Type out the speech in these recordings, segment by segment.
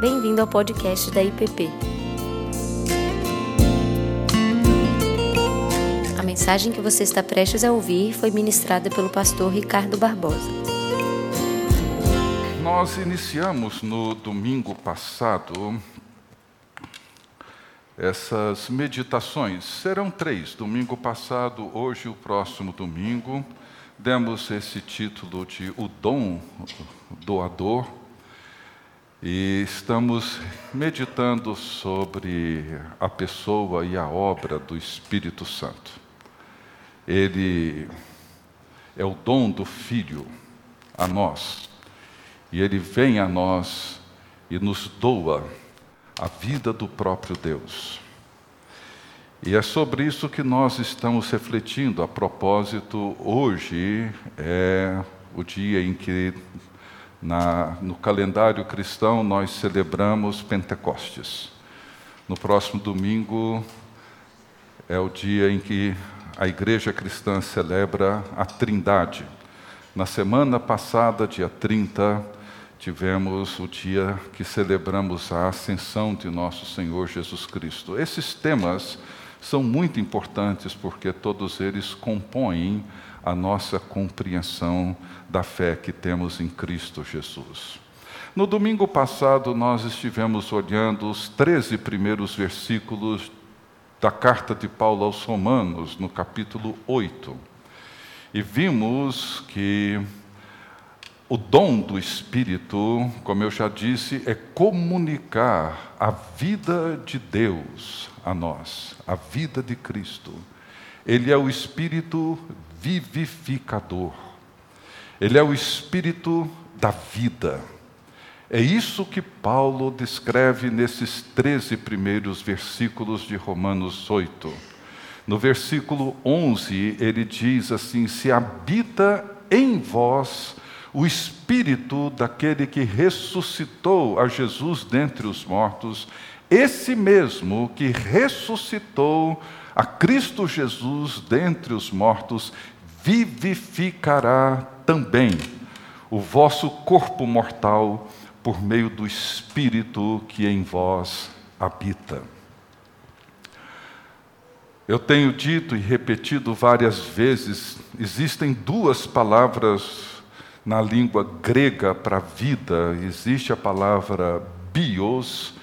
Bem-vindo ao podcast da IPP. A mensagem que você está prestes a ouvir foi ministrada pelo pastor Ricardo Barbosa. Nós iniciamos no domingo passado essas meditações. Serão três: domingo passado, hoje e o próximo domingo. Demos esse título de O Dom Doador e estamos meditando sobre a pessoa e a obra do Espírito Santo. Ele é o dom do Filho a nós, e ele vem a nós e nos doa a vida do próprio Deus. E é sobre isso que nós estamos refletindo. A propósito, hoje é o dia em que na, no calendário cristão, nós celebramos Pentecostes. No próximo domingo é o dia em que a igreja cristã celebra a Trindade. Na semana passada, dia 30, tivemos o dia que celebramos a ascensão de nosso Senhor Jesus Cristo. Esses temas são muito importantes porque todos eles compõem a nossa compreensão da fé que temos em Cristo Jesus. No domingo passado, nós estivemos olhando os 13 primeiros versículos da carta de Paulo aos Romanos, no capítulo 8. E vimos que o dom do Espírito, como eu já disse, é comunicar a vida de Deus a nós, a vida de Cristo. Ele é o Espírito vivificador. Ele é o espírito da vida. É isso que Paulo descreve nesses 13 primeiros versículos de Romanos 8. No versículo 11, ele diz assim: Se habita em vós o espírito daquele que ressuscitou a Jesus dentre os mortos, esse mesmo que ressuscitou a Cristo Jesus dentre os mortos, vivificará também o vosso corpo mortal por meio do Espírito que em vós habita. Eu tenho dito e repetido várias vezes: existem duas palavras na língua grega para vida. Existe a palavra bios,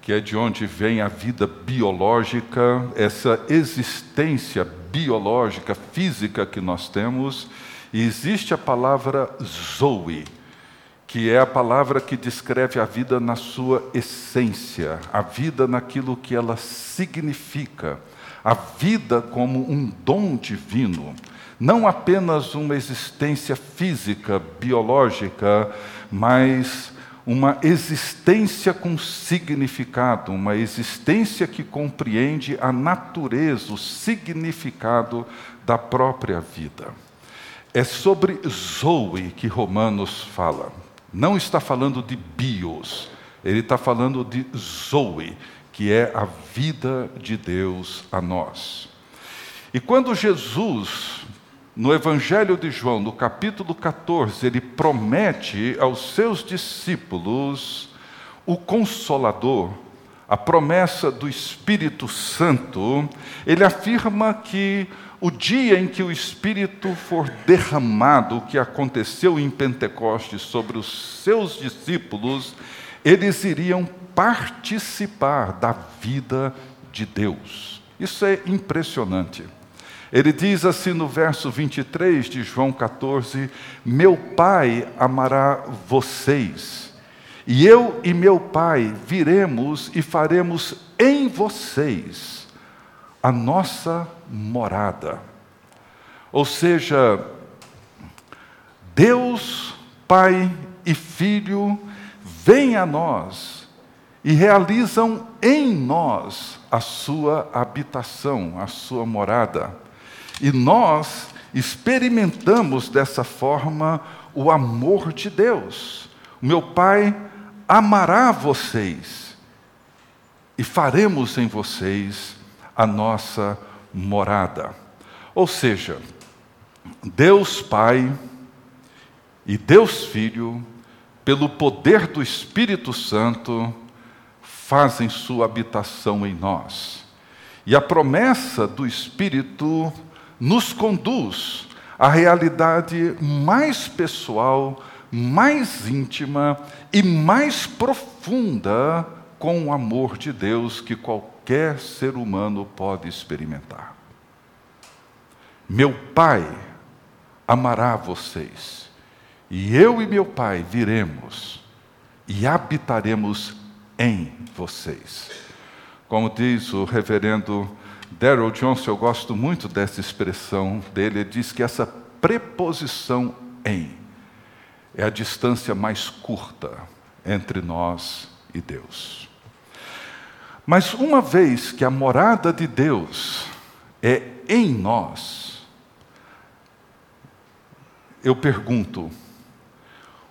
que é de onde vem a vida biológica, essa existência biológica, física que nós temos, e existe a palavra Zoe, que é a palavra que descreve a vida na sua essência, a vida naquilo que ela significa, a vida como um dom divino, não apenas uma existência física, biológica, mas uma existência com significado, uma existência que compreende a natureza, o significado da própria vida. É sobre Zoe que Romanos fala. Não está falando de bios, ele está falando de Zoe, que é a vida de Deus a nós. E quando Jesus no Evangelho de João, no capítulo 14, ele promete aos seus discípulos o Consolador, a promessa do Espírito Santo. Ele afirma que o dia em que o Espírito for derramado, o que aconteceu em Pentecostes sobre os seus discípulos, eles iriam participar da vida de Deus. Isso é impressionante. Ele diz assim no verso 23 de João 14: Meu Pai amará vocês, e eu e meu Pai viremos e faremos em vocês a nossa morada. Ou seja, Deus, Pai e Filho, vêm a nós e realizam em nós a sua habitação, a sua morada. E nós experimentamos dessa forma o amor de Deus. Meu Pai amará vocês e faremos em vocês a nossa morada. Ou seja, Deus Pai e Deus Filho pelo poder do Espírito Santo, fazem sua habitação em nós. E a promessa do Espírito nos conduz à realidade mais pessoal, mais íntima e mais profunda com o amor de Deus que qualquer ser humano pode experimentar. Meu Pai amará vocês, e eu e meu Pai viremos e habitaremos em vocês. Como diz o reverendo Daryl Johnson, eu gosto muito dessa expressão dele, ele diz que essa preposição em é a distância mais curta entre nós e Deus. Mas uma vez que a morada de Deus é em nós, eu pergunto: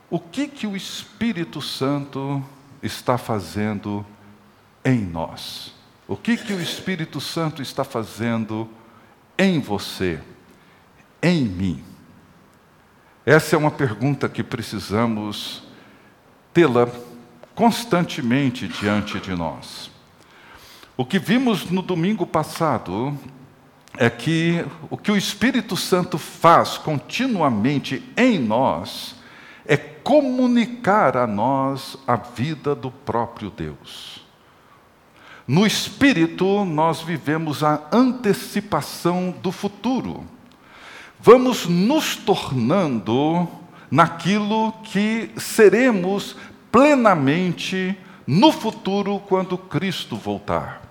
o que que o Espírito Santo está fazendo em nós? O que que o Espírito Santo está fazendo em você, em mim? Essa é uma pergunta que precisamos tê-la constantemente diante de nós. O que vimos no domingo passado é que o que o Espírito Santo faz continuamente em nós é comunicar a nós a vida do próprio Deus. No Espírito, nós vivemos a antecipação do futuro. Vamos nos tornando naquilo que seremos plenamente no futuro quando Cristo voltar.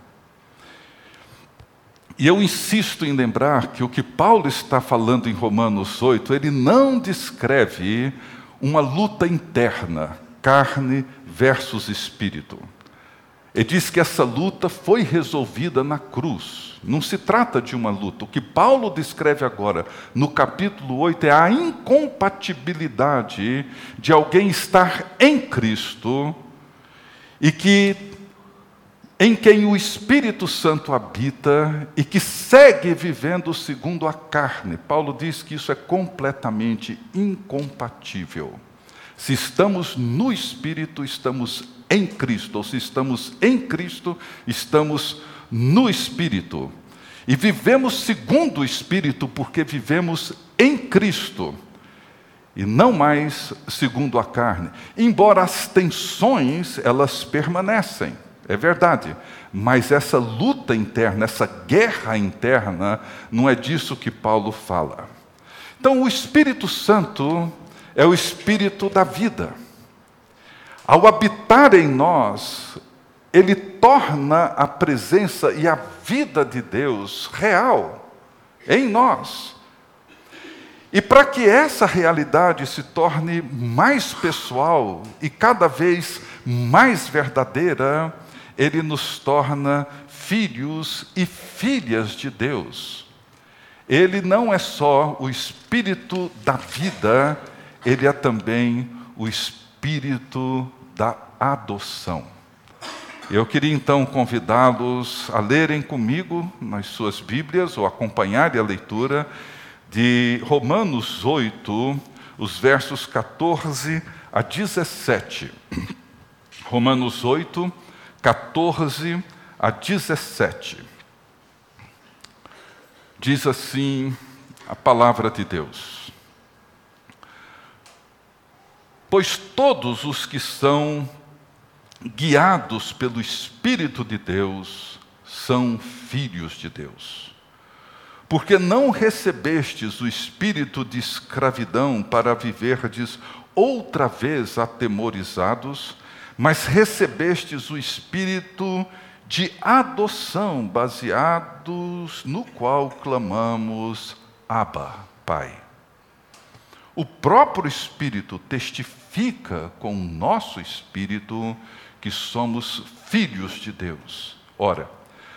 E eu insisto em lembrar que o que Paulo está falando em Romanos 8, ele não descreve uma luta interna, carne versus espírito. Ele diz que essa luta foi resolvida na cruz. Não se trata de uma luta. O que Paulo descreve agora, no capítulo 8, é a incompatibilidade de alguém estar em Cristo e que em quem o Espírito Santo habita e que segue vivendo segundo a carne. Paulo diz que isso é completamente incompatível. Se estamos no Espírito, estamos em Cristo, ou se estamos em Cristo, estamos no Espírito. E vivemos segundo o Espírito porque vivemos em Cristo e não mais segundo a carne. Embora as tensões elas permanecem. É verdade. Mas essa luta interna, essa guerra interna, não é disso que Paulo fala. Então, o Espírito Santo é o Espírito da vida. Ao habitar em nós, ele torna a presença e a vida de Deus real em nós. E para que essa realidade se torne mais pessoal e cada vez mais verdadeira, ele nos torna filhos e filhas de Deus. Ele não é só o espírito da vida, ele é também o espírito da adoção. Eu queria então convidá-los a lerem comigo nas suas Bíblias ou acompanharem a leitura de Romanos 8, os versos 14 a 17. Romanos 8, 14 a 17. Diz assim a palavra de Deus: Pois todos os que são guiados pelo Espírito de Deus são filhos de Deus. Porque não recebestes o espírito de escravidão para viverdes outra vez atemorizados, mas recebestes o espírito de adoção, baseados no qual clamamos Abba, Pai. O próprio Espírito testifica com o nosso espírito que somos filhos de Deus. Ora,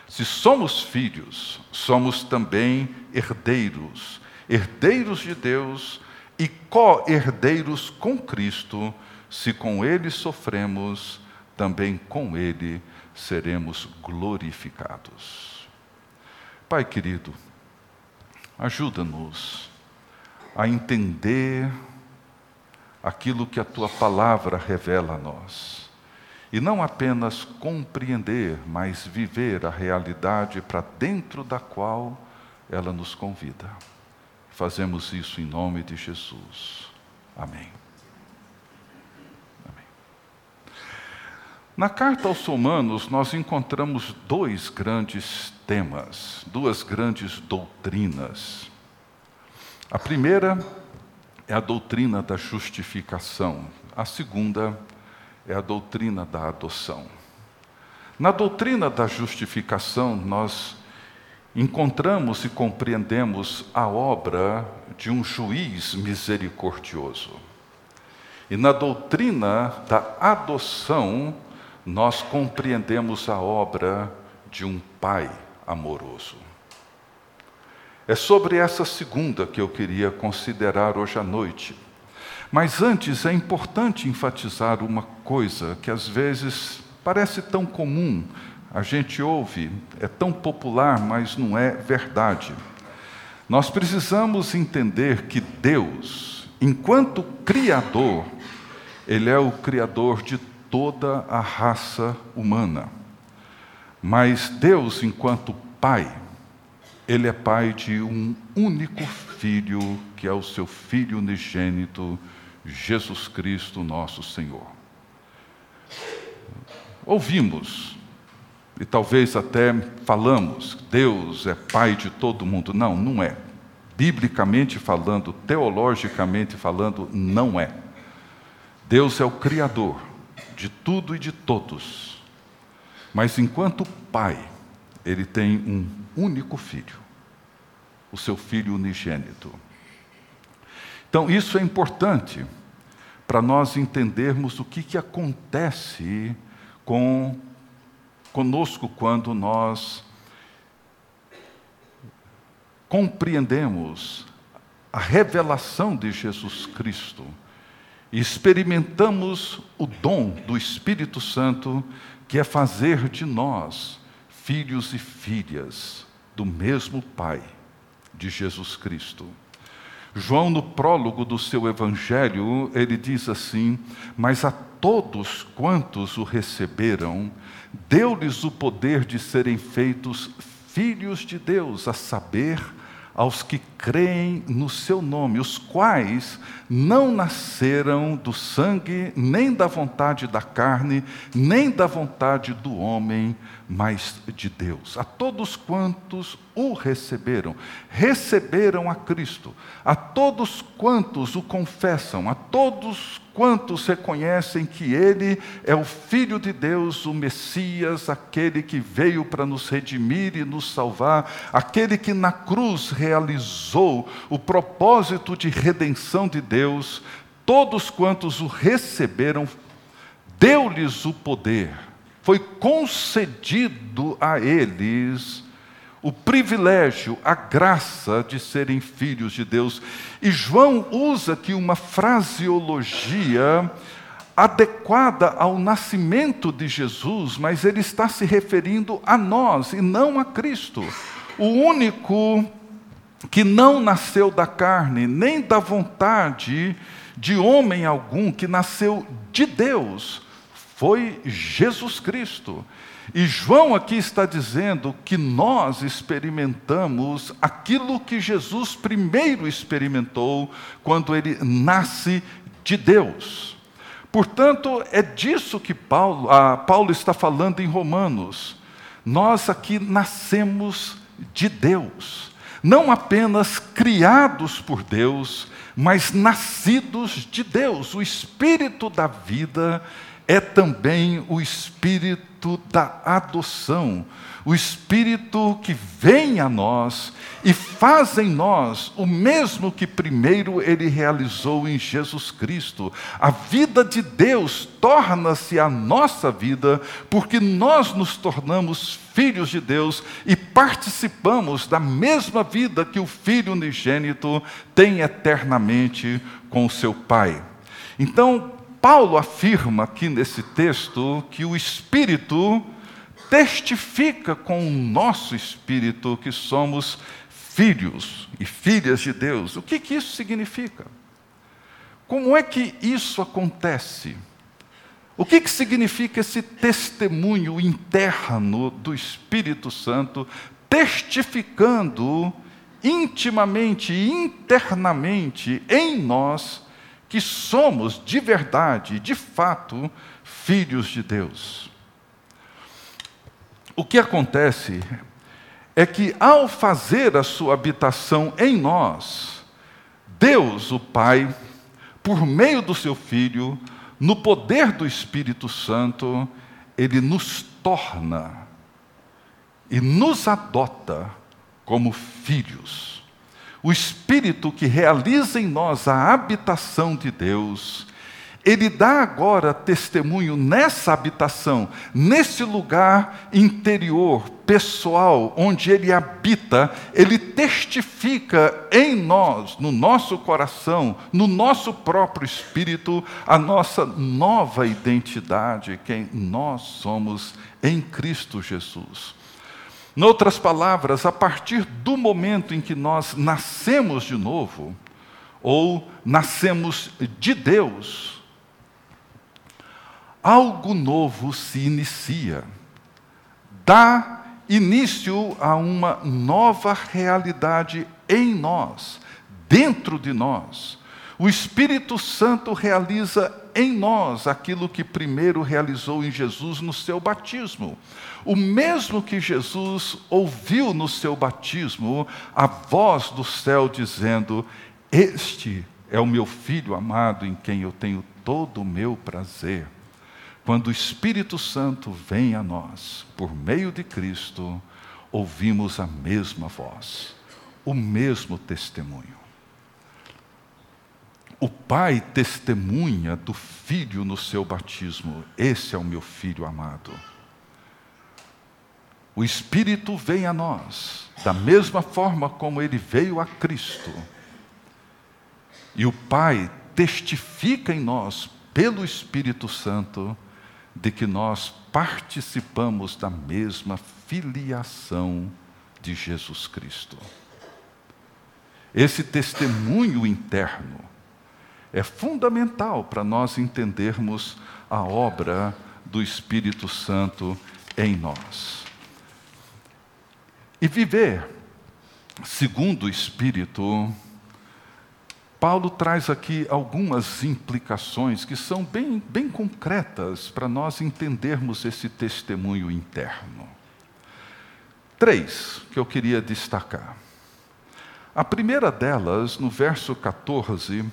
se somos filhos, somos também herdeiros, herdeiros de Deus e co-herdeiros com Cristo se com ele sofremos, também com ele seremos glorificados. Pai querido, ajuda-nos a entender aquilo que a tua palavra revela a nós. E não apenas compreender, mas viver a realidade para dentro da qual ela nos convida. Fazemos isso em nome de Jesus. Amém. Amém. Na carta aos Romanos, nós encontramos dois grandes temas, duas grandes doutrinas. A primeira é a doutrina da justificação, a segunda é a doutrina da adoção. Na doutrina da justificação, nós encontramos e compreendemos a obra de um juiz misericordioso. E na doutrina da adoção, nós compreendemos a obra de um pai amoroso. É sobre essa segunda que eu queria considerar hoje à noite. Mas antes é importante enfatizar uma coisa que às vezes parece tão comum a gente ouve, é tão popular, mas não é verdade. Nós precisamos entender que Deus, enquanto Criador, Ele é o Criador de toda a raça humana. Mas Deus, enquanto Pai, Ele é Pai de um único Filho, que é o seu Filho unigênito, Jesus Cristo, nosso Senhor. Ouvimos e talvez até falamos, Deus é pai de todo mundo. Não, não é. Biblicamente falando, teologicamente falando, não é. Deus é o Criador de tudo e de todos. Mas enquanto Pai, Ele tem um único filho, o seu filho unigênito. Então, isso é importante para nós entendermos o que, que acontece com conosco quando nós compreendemos a revelação de Jesus Cristo e experimentamos o dom do Espírito Santo, que é fazer de nós filhos e filhas do mesmo Pai, de Jesus Cristo. João, no prólogo do seu evangelho, ele diz assim: Mas a todos quantos o receberam, deu-lhes o poder de serem feitos filhos de Deus, a saber, aos que creem no seu nome, os quais não nasceram do sangue, nem da vontade da carne, nem da vontade do homem, mas de Deus. A todos quantos o receberam, receberam a Cristo. A todos quantos o confessam, a todos quantos reconhecem que Ele é o Filho de Deus, o Messias, aquele que veio para nos redimir e nos salvar, aquele que na cruz realizou o propósito de redenção de Deus, todos quantos o receberam, deu-lhes o poder foi concedido a eles o privilégio, a graça de serem filhos de Deus. E João usa aqui uma fraseologia adequada ao nascimento de Jesus, mas ele está se referindo a nós e não a Cristo. O único que não nasceu da carne, nem da vontade de homem algum, que nasceu de Deus foi Jesus Cristo. E João aqui está dizendo que nós experimentamos aquilo que Jesus primeiro experimentou quando ele nasce de Deus. Portanto, é disso que Paulo, ah, Paulo está falando em Romanos. Nós aqui nascemos de Deus, não apenas criados por Deus, mas nascidos de Deus. O Espírito da vida é também o espírito da adoção, o espírito que vem a nós e faz em nós o mesmo que primeiro ele realizou em Jesus Cristo. A vida de Deus torna-se a nossa vida porque nós nos tornamos filhos de Deus e participamos da mesma vida que o Filho unigênito tem eternamente com o seu Pai. Então, Paulo afirma aqui nesse texto que o Espírito testifica com o nosso espírito que somos filhos e filhas de Deus. O que, que isso significa? Como é que isso acontece? O que, que significa esse testemunho interno do Espírito Santo, testificando intimamente e internamente em nós que somos de verdade, de fato, filhos de Deus? O que acontece é que, ao fazer a sua habitação em nós, Deus, o Pai, por meio do seu Filho, no poder do Espírito Santo, ele nos torna e nos adota como filhos. O Espírito que realiza em nós a habitação de Deus ele dá agora testemunho nessa habitação, nesse lugar interior, pessoal, onde ele habita, ele testifica em nós, no nosso coração, no nosso próprio espírito, a nossa nova identidade, quem nós somos em Cristo Jesus. Em outras palavras, a partir do momento em que nós nascemos de novo, ou nascemos de Deus, algo novo se inicia. Dá início a uma nova realidade em nós, dentro de nós. O Espírito Santo realiza em nós aquilo que primeiro realizou em Jesus no seu batismo. O mesmo que Jesus ouviu no seu batismo, a voz do céu dizendo: Este é o meu filho amado em quem eu tenho todo o meu prazer. Quando o Espírito Santo vem a nós, por meio de Cristo, ouvimos a mesma voz, o mesmo testemunho. O Pai testemunha do Filho no seu batismo: Esse é o meu Filho amado. O Espírito vem a nós, da mesma forma como ele veio a Cristo. E o Pai testifica em nós, pelo Espírito Santo, de que nós participamos da mesma filiação de Jesus Cristo. Esse testemunho interno é fundamental para nós entendermos a obra do Espírito Santo em nós. E viver segundo o Espírito Paulo traz aqui algumas implicações que são bem, bem concretas para nós entendermos esse testemunho interno. Três que eu queria destacar. A primeira delas, no verso 14,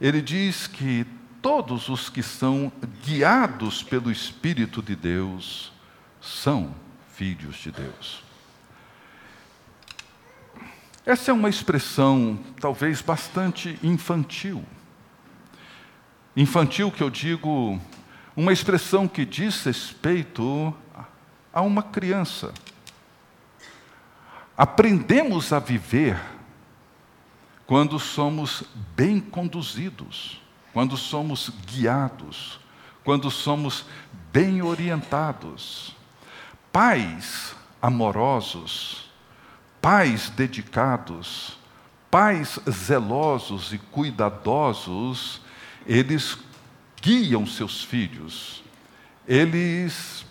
ele diz que todos os que são guiados pelo Espírito de Deus são filhos de Deus. Essa é uma expressão talvez bastante infantil. Infantil que eu digo, uma expressão que diz respeito a uma criança. Aprendemos a viver quando somos bem conduzidos, quando somos guiados, quando somos bem orientados. Pais amorosos, pais dedicados, pais zelosos e cuidadosos, eles guiam seus filhos, eles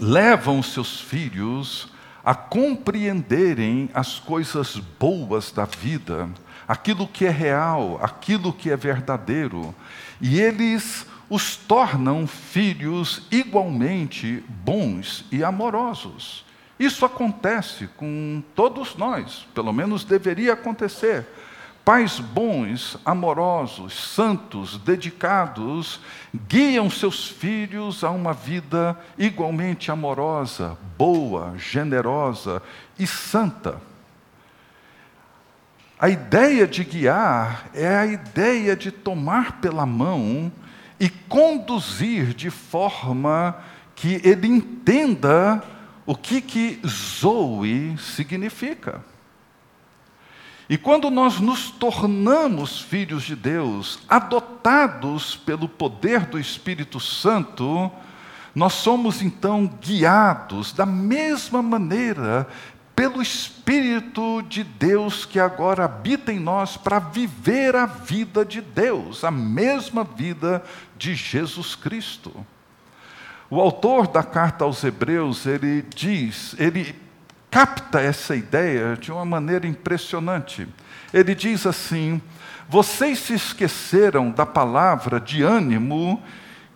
levam seus filhos a compreenderem as coisas boas da vida, aquilo que é real, aquilo que é verdadeiro, e eles os tornam filhos igualmente bons e amorosos. Isso acontece com todos nós, pelo menos deveria acontecer. Pais bons, amorosos, santos, dedicados, guiam seus filhos a uma vida igualmente amorosa, boa, generosa e santa. A ideia de guiar é a ideia de tomar pela mão e conduzir de forma que ele entenda o que que Zoe significa. E quando nós nos tornamos filhos de Deus, adotados pelo poder do Espírito Santo, nós somos então guiados da mesma maneira pelo Espírito de Deus que agora habita em nós para viver a vida de Deus, a mesma vida de Jesus Cristo. O autor da carta aos Hebreus, ele diz, ele capta essa ideia de uma maneira impressionante. Ele diz assim: Vocês se esqueceram da palavra de ânimo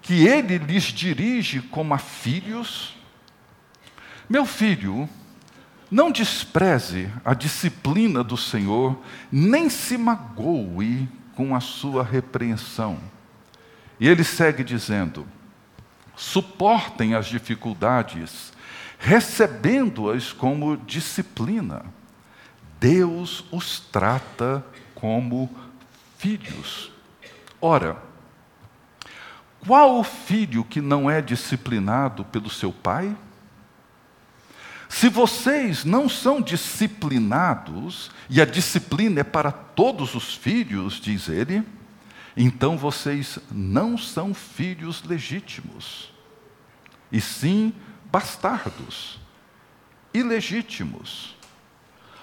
que ele lhes dirige como a filhos? Meu filho, não despreze a disciplina do Senhor, nem se magoe com a sua repreensão. E ele segue dizendo: suportem as dificuldades, recebendo-as como disciplina. Deus os trata como filhos. Ora, qual o filho que não é disciplinado pelo seu pai? Se vocês não são disciplinados, e a disciplina é para todos os filhos, diz ele, então vocês não são filhos legítimos, e sim bastardos, ilegítimos.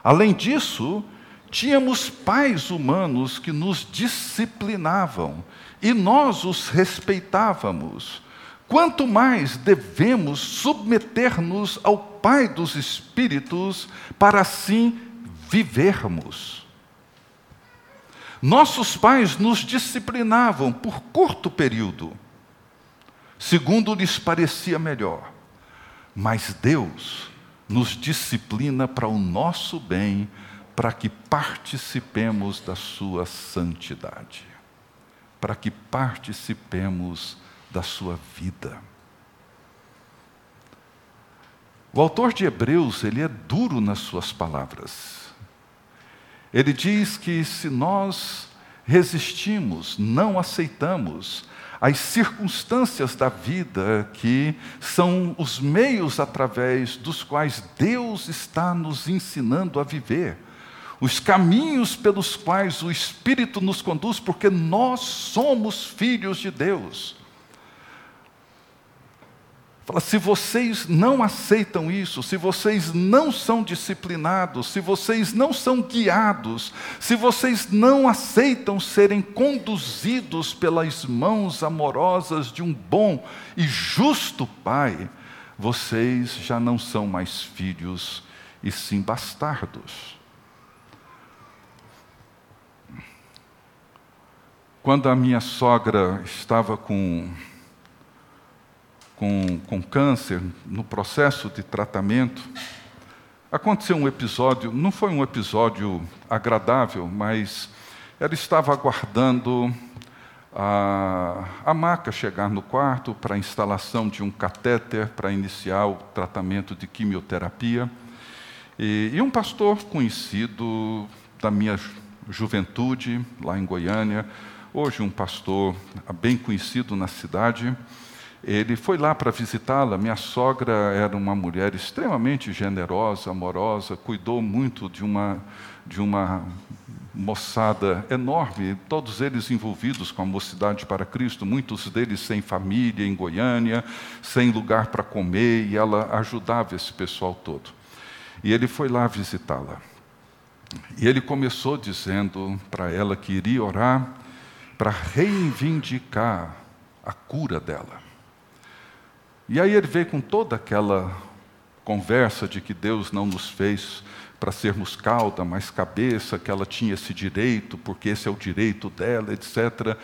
Além disso, tínhamos pais humanos que nos disciplinavam e nós os respeitávamos. Quanto mais devemos submeter-nos ao Pai dos Espíritos para assim vivermos. Nossos pais nos disciplinavam por curto período, segundo lhes parecia melhor, mas Deus nos disciplina para o nosso bem, para que participemos da Sua santidade, para que participemos da sua vida. O autor de Hebreus, ele é duro nas suas palavras. Ele diz que se nós resistimos, não aceitamos as circunstâncias da vida que são os meios através dos quais Deus está nos ensinando a viver, os caminhos pelos quais o Espírito nos conduz, porque nós somos filhos de Deus. Fala, se vocês não aceitam isso, se vocês não são disciplinados, se vocês não são guiados, se vocês não aceitam serem conduzidos pelas mãos amorosas de um bom e justo Pai, vocês já não são mais filhos e sim bastardos. Quando a minha sogra estava com com, com câncer, no processo de tratamento, aconteceu um episódio, não foi um episódio agradável, mas ela estava aguardando a, a maca chegar no quarto para a instalação de um catéter para iniciar o tratamento de quimioterapia. E, e um pastor conhecido da minha juventude, lá em Goiânia, hoje um pastor bem conhecido na cidade, ele foi lá para visitá-la. Minha sogra era uma mulher extremamente generosa, amorosa, cuidou muito de uma, de uma moçada enorme, todos eles envolvidos com a Mocidade para Cristo, muitos deles sem família em Goiânia, sem lugar para comer, e ela ajudava esse pessoal todo. E ele foi lá visitá-la. E ele começou dizendo para ela que iria orar para reivindicar a cura dela. E aí ele veio com toda aquela conversa de que Deus não nos fez para sermos cauda, mas cabeça, que ela tinha esse direito, porque esse é o direito dela, etc.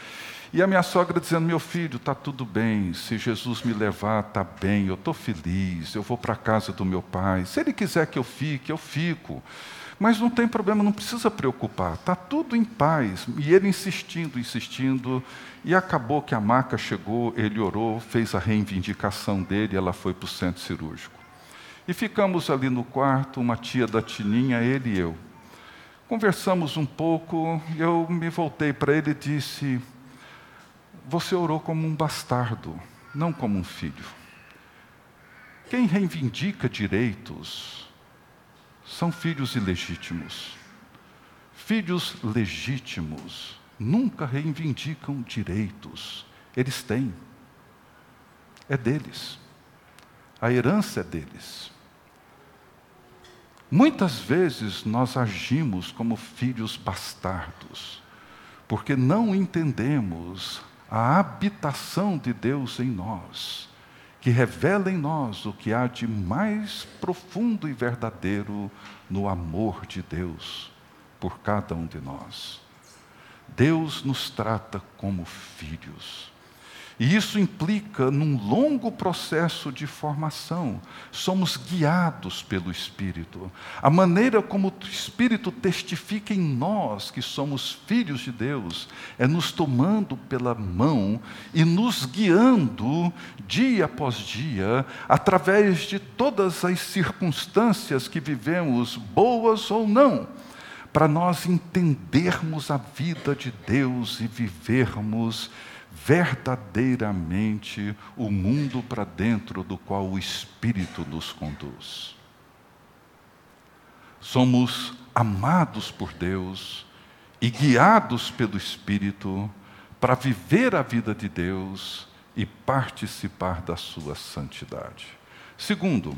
E a minha sogra dizendo: Meu filho, está tudo bem, se Jesus me levar, está bem, eu estou feliz, eu vou para a casa do meu pai. Se ele quiser que eu fique, eu fico. Mas não tem problema, não precisa preocupar, está tudo em paz. E ele insistindo, insistindo, e acabou que a maca chegou, ele orou, fez a reivindicação dele, ela foi para o centro cirúrgico. E ficamos ali no quarto, uma tia da Tininha, ele e eu. Conversamos um pouco, eu me voltei para ele e disse: Você orou como um bastardo, não como um filho. Quem reivindica direitos são filhos ilegítimos. Filhos legítimos nunca reivindicam direitos. Eles têm. É deles. A herança é deles. Muitas vezes nós agimos como filhos bastardos, porque não entendemos a habitação de Deus em nós, que revela em nós o que há de mais profundo e verdadeiro no amor de Deus por cada um de nós. Deus nos trata como filhos. E isso implica num longo processo de formação. Somos guiados pelo Espírito. A maneira como o Espírito testifica em nós que somos filhos de Deus é nos tomando pela mão e nos guiando dia após dia, através de todas as circunstâncias que vivemos, boas ou não para nós entendermos a vida de Deus e vivermos verdadeiramente o mundo para dentro do qual o Espírito nos conduz. Somos amados por Deus e guiados pelo Espírito para viver a vida de Deus e participar da sua santidade. Segundo,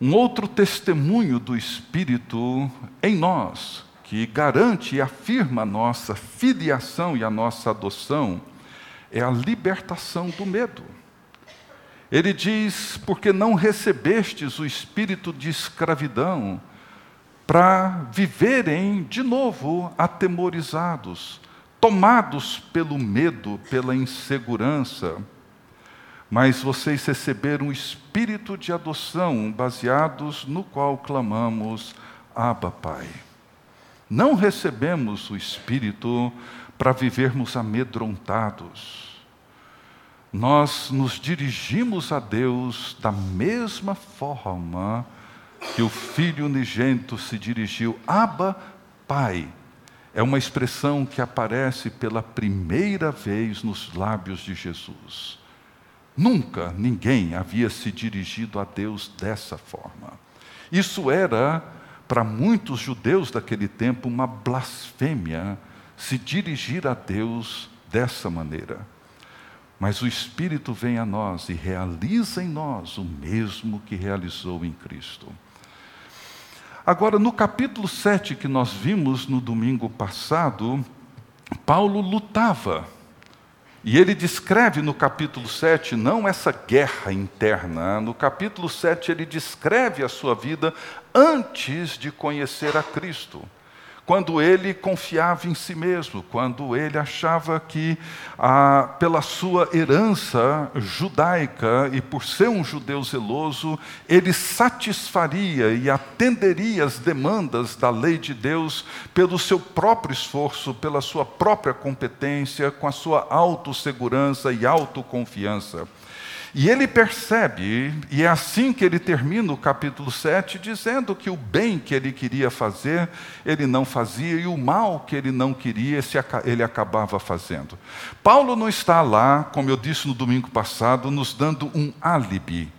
um outro testemunho do Espírito em nós que garante e afirma a nossa filiação e a nossa adoção, é a libertação do medo. Ele diz: porque não recebestes o espírito de escravidão para viverem de novo atemorizados, tomados pelo medo, pela insegurança, mas vocês receberam o espírito de adoção, baseados no qual clamamos: Abba, Pai. Não recebemos o Espírito para vivermos amedrontados. Nós nos dirigimos a Deus da mesma forma que o Filho unigênito se dirigiu. Abba, Pai. É uma expressão que aparece pela primeira vez nos lábios de Jesus. Nunca ninguém havia se dirigido a Deus dessa forma. Isso era para muitos judeus daquele tempo uma blasfêmia se dirigir a Deus dessa maneira. Mas o Espírito vem a nós e realiza em nós o mesmo que realizou em Cristo. Agora, no capítulo 7 que nós vimos no domingo passado, Paulo lutava e ele descreve no capítulo 7 não essa guerra interna, no capítulo 7 ele descreve a sua vida antes de conhecer a Cristo quando ele confiava em si mesmo, quando ele achava que, ah, pela sua herança judaica e por ser um judeu zeloso, ele satisfaria e atenderia as demandas da lei de Deus pelo seu próprio esforço, pela sua própria competência, com a sua autossegurança e autoconfiança. E ele percebe, e é assim que ele termina o capítulo 7, dizendo que o bem que ele queria fazer, ele não fazia, e o mal que ele não queria, ele acabava fazendo. Paulo não está lá, como eu disse no domingo passado, nos dando um álibi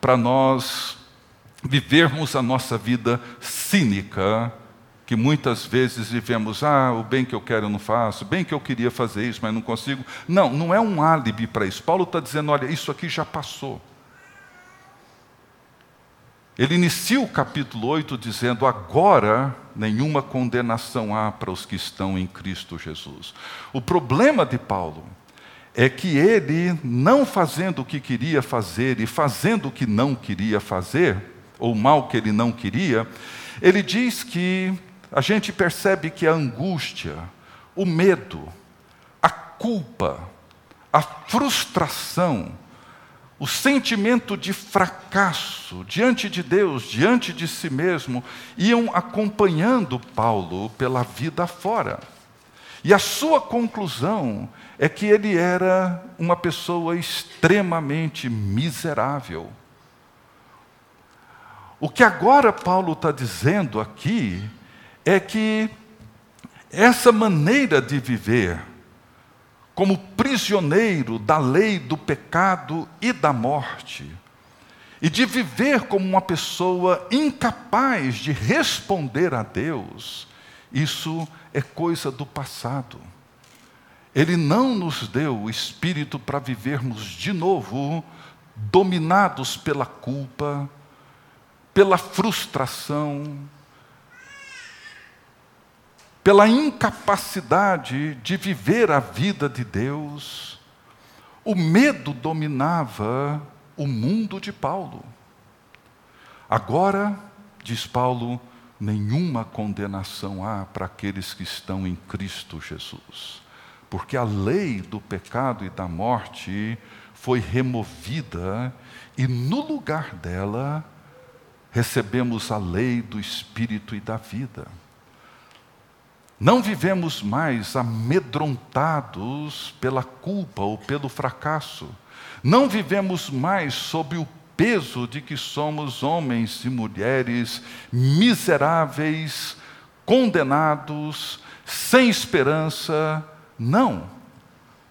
para nós vivermos a nossa vida cínica que muitas vezes vivemos, ah, o bem que eu quero eu não faço, bem que eu queria fazer isso, mas não consigo. Não, não é um álibi para isso. Paulo está dizendo, olha, isso aqui já passou. Ele inicia o capítulo 8 dizendo: agora nenhuma condenação há para os que estão em Cristo Jesus. O problema de Paulo é que ele, não fazendo o que queria fazer e fazendo o que não queria fazer, ou mal que ele não queria, ele diz que a gente percebe que a angústia, o medo, a culpa, a frustração, o sentimento de fracasso diante de Deus, diante de si mesmo, iam acompanhando Paulo pela vida fora. E a sua conclusão é que ele era uma pessoa extremamente miserável. O que agora Paulo está dizendo aqui é que essa maneira de viver, como prisioneiro da lei do pecado e da morte, e de viver como uma pessoa incapaz de responder a Deus, isso é coisa do passado. Ele não nos deu o espírito para vivermos de novo, dominados pela culpa, pela frustração, pela incapacidade de viver a vida de Deus. O medo dominava o mundo de Paulo. Agora, diz Paulo, nenhuma condenação há para aqueles que estão em Cristo Jesus, porque a lei do pecado e da morte foi removida e no lugar dela recebemos a lei do Espírito e da vida. Não vivemos mais amedrontados pela culpa ou pelo fracasso. Não vivemos mais sob o peso de que somos homens e mulheres miseráveis, condenados, sem esperança. Não.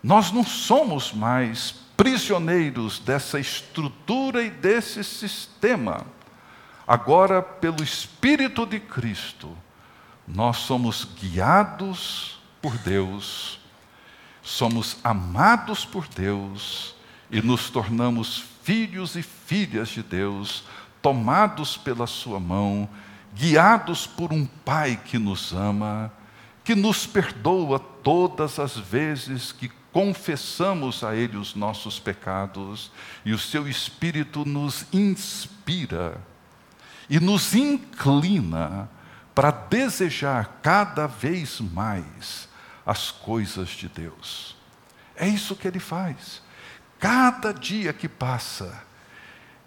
Nós não somos mais prisioneiros dessa estrutura e desse sistema. Agora, pelo Espírito de Cristo, nós somos guiados por Deus, somos amados por Deus e nos tornamos filhos e filhas de Deus, tomados pela Sua mão, guiados por um Pai que nos ama, que nos perdoa todas as vezes que confessamos a Ele os nossos pecados e o Seu Espírito nos inspira e nos inclina para desejar cada vez mais as coisas de Deus. É isso que ele faz. Cada dia que passa,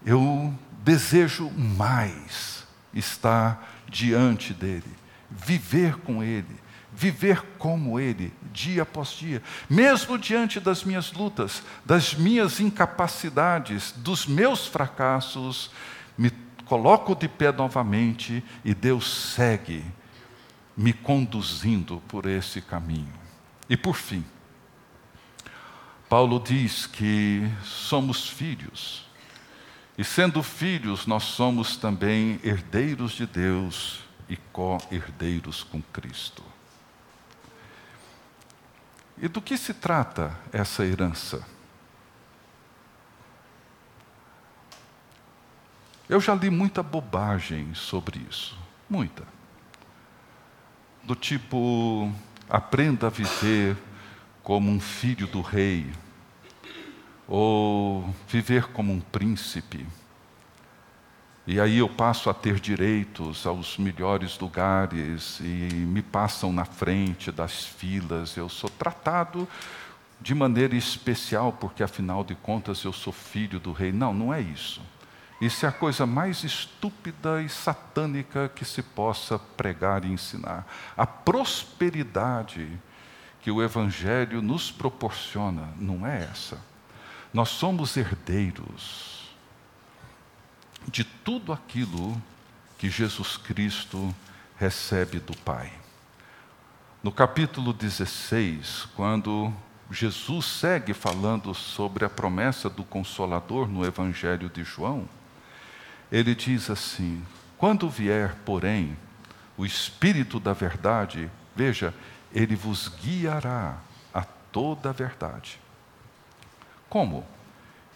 eu desejo mais estar diante dele, viver com ele, viver como ele, dia após dia, mesmo diante das minhas lutas, das minhas incapacidades, dos meus fracassos, me coloco de pé novamente e Deus segue me conduzindo por esse caminho. E por fim, Paulo diz que somos filhos, e sendo filhos, nós somos também herdeiros de Deus e co-herdeiros com Cristo. E do que se trata essa herança? Eu já li muita bobagem sobre isso, muita. Do tipo, aprenda a viver como um filho do rei, ou viver como um príncipe. E aí eu passo a ter direitos aos melhores lugares e me passam na frente das filas. Eu sou tratado de maneira especial porque afinal de contas eu sou filho do rei. Não, não é isso. Isso é a coisa mais estúpida e satânica que se possa pregar e ensinar. A prosperidade que o Evangelho nos proporciona não é essa. Nós somos herdeiros de tudo aquilo que Jesus Cristo recebe do Pai. No capítulo 16, quando Jesus segue falando sobre a promessa do Consolador no Evangelho de João, ele diz assim: Quando vier, porém, o Espírito da Verdade, veja, ele vos guiará a toda a verdade. Como?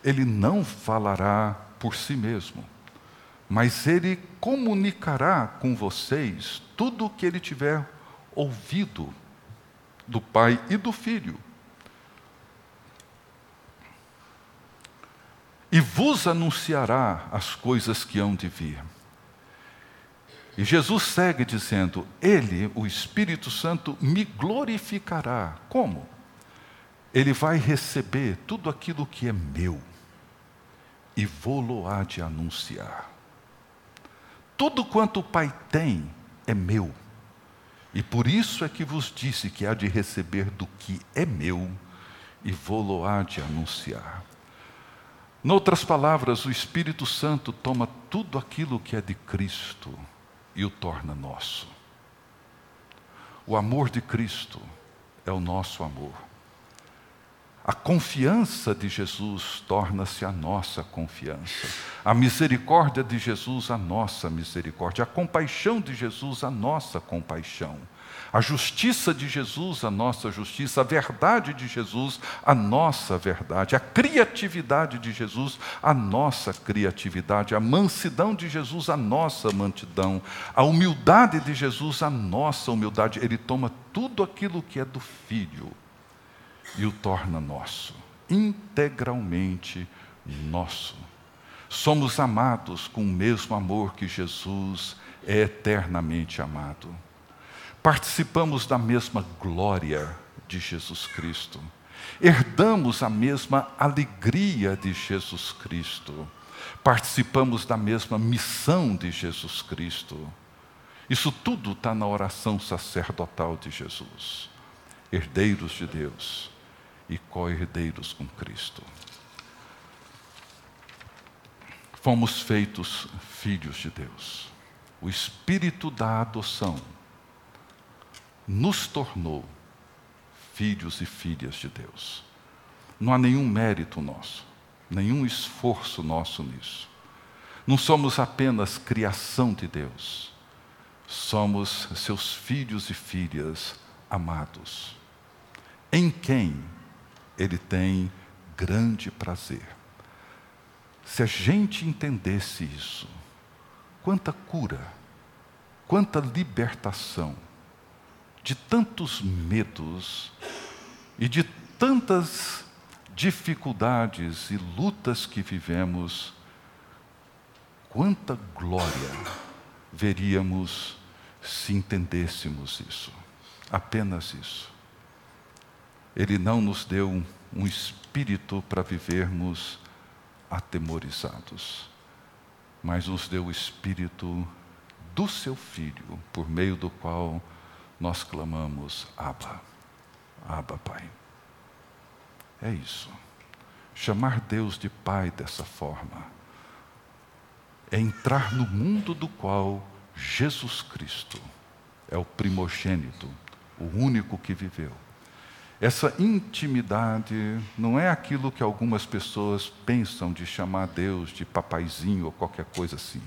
Ele não falará por si mesmo, mas ele comunicará com vocês tudo o que ele tiver ouvido do Pai e do Filho. E vos anunciará as coisas que hão de vir. E Jesus segue dizendo: Ele, o Espírito Santo, me glorificará. Como? Ele vai receber tudo aquilo que é meu e vou-lo há de anunciar. Tudo quanto o Pai tem é meu. E por isso é que vos disse que há de receber do que é meu e vou-lo há de anunciar. Noutras palavras, o Espírito Santo toma tudo aquilo que é de Cristo e o torna nosso. O amor de Cristo é o nosso amor. A confiança de Jesus torna-se a nossa confiança. A misericórdia de Jesus, a nossa misericórdia. A compaixão de Jesus, a nossa compaixão. A justiça de Jesus, a nossa justiça, a verdade de Jesus, a nossa verdade, a criatividade de Jesus, a nossa criatividade, a mansidão de Jesus, a nossa mansidão, a humildade de Jesus, a nossa humildade. Ele toma tudo aquilo que é do Filho e o torna nosso, integralmente nosso. Somos amados com o mesmo amor que Jesus é eternamente amado participamos da mesma glória de Jesus Cristo, herdamos a mesma alegria de Jesus Cristo, participamos da mesma missão de Jesus Cristo. Isso tudo está na oração sacerdotal de Jesus. Herdeiros de Deus e co-herdeiros com Cristo. Fomos feitos filhos de Deus. O espírito da adoção nos tornou filhos e filhas de Deus. Não há nenhum mérito nosso, nenhum esforço nosso nisso. Não somos apenas criação de Deus, somos seus filhos e filhas amados, em quem Ele tem grande prazer. Se a gente entendesse isso, quanta cura, quanta libertação, de tantos medos e de tantas dificuldades e lutas que vivemos, quanta glória veríamos se entendêssemos isso, apenas isso. Ele não nos deu um espírito para vivermos atemorizados, mas nos deu o espírito do seu Filho, por meio do qual nós clamamos: Abba, Abba, Pai. É isso. Chamar Deus de Pai dessa forma é entrar no mundo do qual Jesus Cristo é o primogênito, o único que viveu. Essa intimidade não é aquilo que algumas pessoas pensam de chamar Deus de papaizinho ou qualquer coisa assim.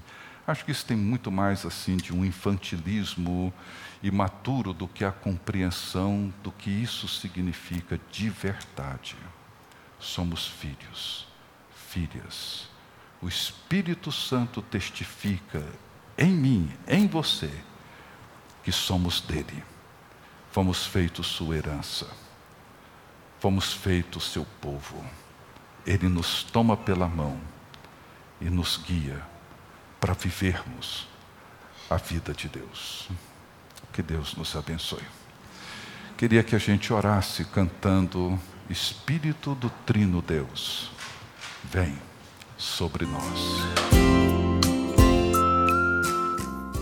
Acho que isso tem muito mais assim de um infantilismo imaturo do que a compreensão do que isso significa de verdade. Somos filhos, filhas. O Espírito Santo testifica em mim, em você, que somos dele. Fomos feitos sua herança. Fomos feitos seu povo. Ele nos toma pela mão e nos guia para vivermos a vida de Deus. Que Deus nos abençoe. Queria que a gente orasse cantando Espírito do Trino Deus, vem sobre nós.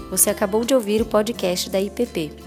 Você acabou de ouvir o podcast da IPP.